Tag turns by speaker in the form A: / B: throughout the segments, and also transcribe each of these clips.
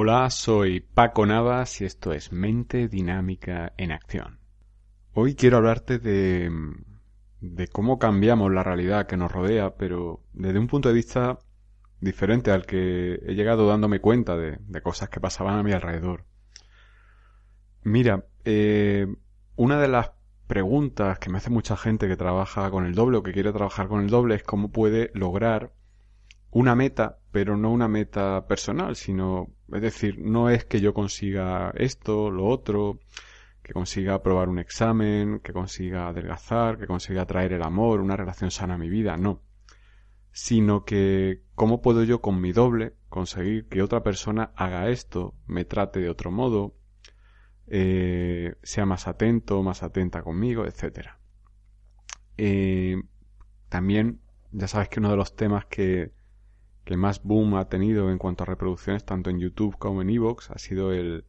A: Hola, soy Paco Navas y esto es Mente Dinámica en Acción. Hoy quiero hablarte de, de cómo cambiamos la realidad que nos rodea, pero desde un punto de vista diferente al que he llegado dándome cuenta de, de cosas que pasaban a mi alrededor. Mira, eh, una de las preguntas que me hace mucha gente que trabaja con el doble o que quiere trabajar con el doble es cómo puede lograr una meta, pero no una meta personal, sino, es decir, no es que yo consiga esto, lo otro, que consiga aprobar un examen, que consiga adelgazar, que consiga traer el amor, una relación sana a mi vida, no. Sino que cómo puedo yo con mi doble conseguir que otra persona haga esto, me trate de otro modo, eh, sea más atento, más atenta conmigo, etcétera. Eh, también, ya sabes que uno de los temas que, que más boom ha tenido en cuanto a reproducciones, tanto en YouTube como en Evox, ha sido el,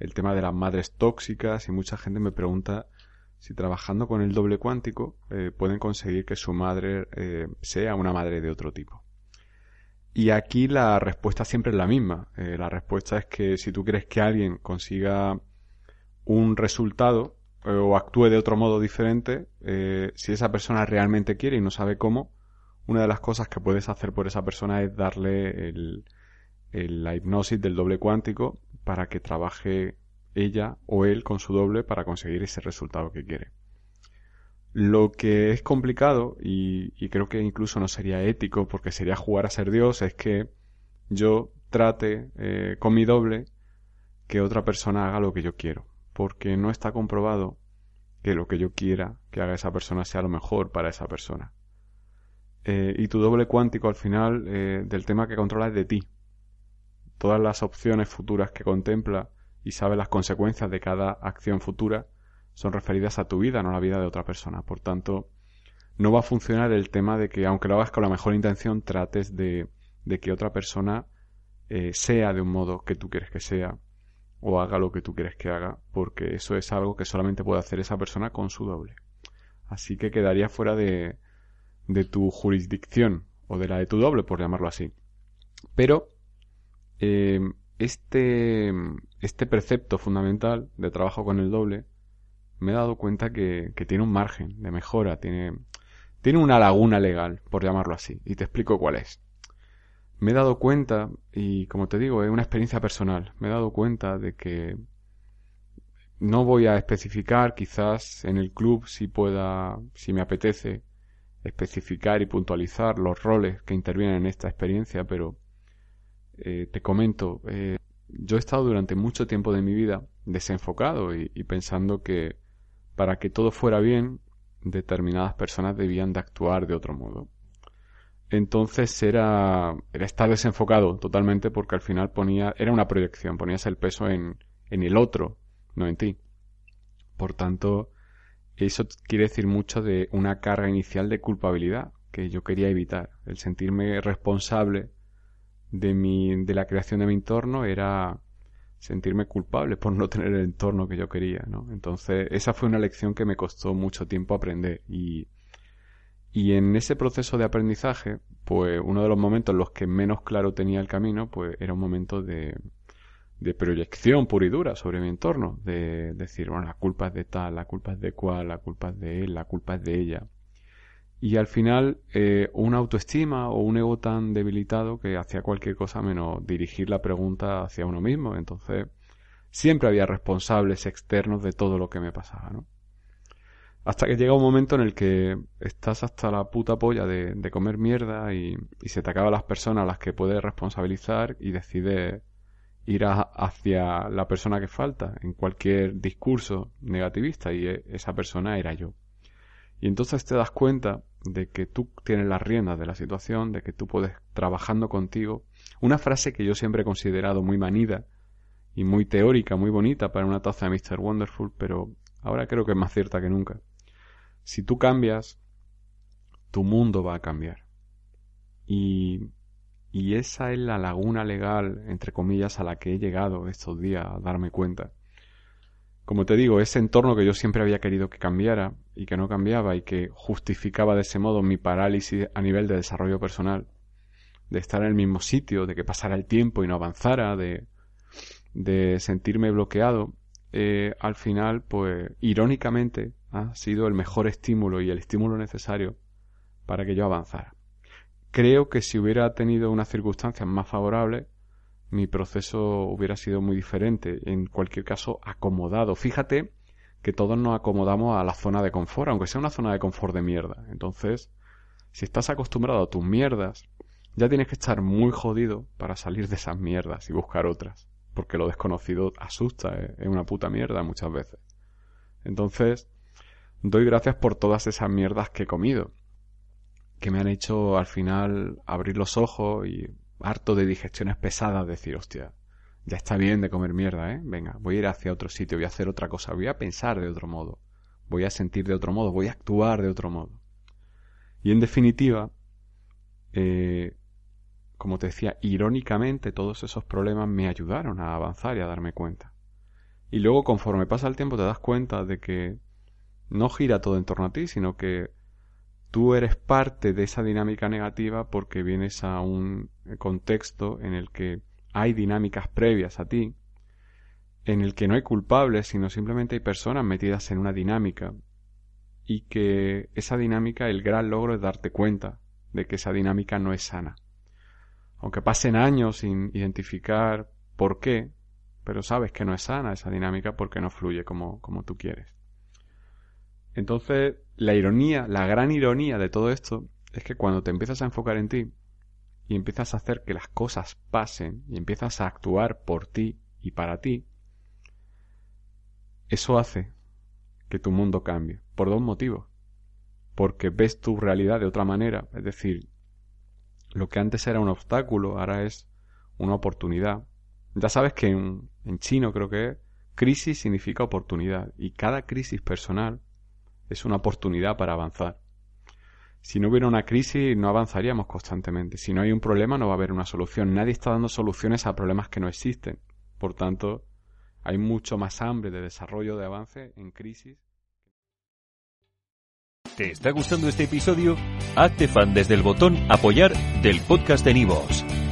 A: el tema de las madres tóxicas y mucha gente me pregunta si trabajando con el doble cuántico eh, pueden conseguir que su madre eh, sea una madre de otro tipo. Y aquí la respuesta siempre es la misma. Eh, la respuesta es que si tú crees que alguien consiga un resultado o actúe de otro modo diferente, si esa persona realmente quiere y no sabe cómo, una de las cosas que puedes hacer por esa persona es darle el, la hipnosis del doble cuántico para que trabaje ella o él con su doble para conseguir ese resultado que quiere. Lo que es complicado y, y creo que incluso no sería ético porque sería jugar a ser Dios es que yo trate eh, con mi doble que otra persona haga lo que yo quiero porque no está comprobado que lo que yo quiera que haga esa persona sea lo mejor para esa persona. Eh, y tu doble cuántico al final eh, del tema que controla es de ti. Todas las opciones futuras que contempla y sabe las consecuencias de cada acción futura son referidas a tu vida, no a la vida de otra persona. Por tanto, no va a funcionar el tema de que, aunque lo hagas con la mejor intención, trates de, de que otra persona eh, sea de un modo que tú quieres que sea o haga lo que tú quieres que haga, porque eso es algo que solamente puede hacer esa persona con su doble. Así que quedaría fuera de, de tu jurisdicción o de la de tu doble, por llamarlo así. Pero eh, este, este precepto fundamental de trabajo con el doble me he dado cuenta que, que tiene un margen de mejora, tiene, tiene una laguna legal, por llamarlo así, y te explico cuál es. Me he dado cuenta, y como te digo, es una experiencia personal, me he dado cuenta de que no voy a especificar, quizás en el club si pueda, si me apetece, especificar y puntualizar los roles que intervienen en esta experiencia, pero eh, te comento, eh, yo he estado durante mucho tiempo de mi vida desenfocado y, y pensando que para que todo fuera bien, determinadas personas debían de actuar de otro modo. Entonces era, era estar desenfocado totalmente porque al final ponía, era una proyección, ponías el peso en, en el otro, no en ti. Por tanto, eso quiere decir mucho de una carga inicial de culpabilidad que yo quería evitar. El sentirme responsable de mi, de la creación de mi entorno era sentirme culpable por no tener el entorno que yo quería, ¿no? Entonces, esa fue una lección que me costó mucho tiempo aprender y, y en ese proceso de aprendizaje, pues uno de los momentos en los que menos claro tenía el camino, pues era un momento de, de proyección pura y dura sobre mi entorno, de decir, bueno, la culpa es de tal, la culpa es de cual, la culpa es de él, la culpa es de ella. Y al final, eh, una autoestima o un ego tan debilitado que hacía cualquier cosa menos dirigir la pregunta hacia uno mismo. Entonces, siempre había responsables externos de todo lo que me pasaba, ¿no? Hasta que llega un momento en el que estás hasta la puta polla de, de comer mierda y, y se te acaban las personas a las que puedes responsabilizar y decides ir a- hacia la persona que falta en cualquier discurso negativista y e- esa persona era yo. Y entonces te das cuenta de que tú tienes las riendas de la situación, de que tú puedes, trabajando contigo, Una frase que yo siempre he considerado muy manida y muy teórica, muy bonita para una taza de Mr. Wonderful, pero ahora creo que es más cierta que nunca. Si tú cambias, tu mundo va a cambiar. Y, y esa es la laguna legal, entre comillas, a la que he llegado estos días a darme cuenta. Como te digo, ese entorno que yo siempre había querido que cambiara y que no cambiaba y que justificaba de ese modo mi parálisis a nivel de desarrollo personal, de estar en el mismo sitio, de que pasara el tiempo y no avanzara, de, sentirme bloqueado, eh, al final, pues irónicamente, ha sido el mejor estímulo y el estímulo necesario para que yo avanzara. Creo que si hubiera tenido unas circunstancias más favorables, mi proceso hubiera sido muy diferente, en cualquier caso acomodado. Fíjate que todos nos acomodamos a la zona de confort, aunque sea una zona de confort de mierda. Entonces, si estás acostumbrado a tus mierdas, ya tienes que estar muy jodido para salir de esas mierdas y buscar otras, porque lo desconocido asusta, ¿eh? es una puta mierda muchas veces. Entonces, doy gracias por todas esas mierdas que he comido, que me han hecho al final abrir los ojos y harto de digestiones pesadas decir, hostia, ya está bien de comer mierda, ¿eh? Venga, voy a ir hacia otro sitio, voy a hacer otra cosa, voy a pensar de otro modo, voy a sentir de otro modo, voy a actuar de otro modo. Y en definitiva, eh, como te decía, irónicamente todos esos problemas me ayudaron a avanzar y a darme cuenta. Y luego conforme pasa el tiempo te das cuenta de que no gira todo en torno a ti, sino que tú eres parte de esa dinámica negativa porque vienes a un contexto en el que hay dinámicas previas a ti, en el que no hay culpables, sino simplemente hay personas metidas en una dinámica y que esa dinámica, el gran logro es darte cuenta de que esa dinámica no es sana. Aunque pasen años sin identificar por qué, pero sabes que no es sana esa dinámica porque no fluye como, como tú quieres. Entonces, la ironía, la gran ironía de todo esto es que cuando te empiezas a enfocar en ti y empiezas a hacer que las cosas pasen y empiezas a actuar por ti y para ti, eso hace que tu mundo cambie, por dos motivos. Porque ves tu realidad de otra manera, es decir, lo que antes era un obstáculo ahora es una oportunidad. Ya sabes que en, en chino creo que crisis significa oportunidad y cada crisis personal es una oportunidad para avanzar. Si no hubiera una crisis, no avanzaríamos constantemente. Si no hay un problema, no va a haber una solución. Nadie está dando soluciones a problemas que no existen. Por tanto, hay mucho más hambre de desarrollo, de avance en crisis.
B: ¿Te está gustando este episodio? Hazte fan desde el botón Apoyar del podcast de Nivos.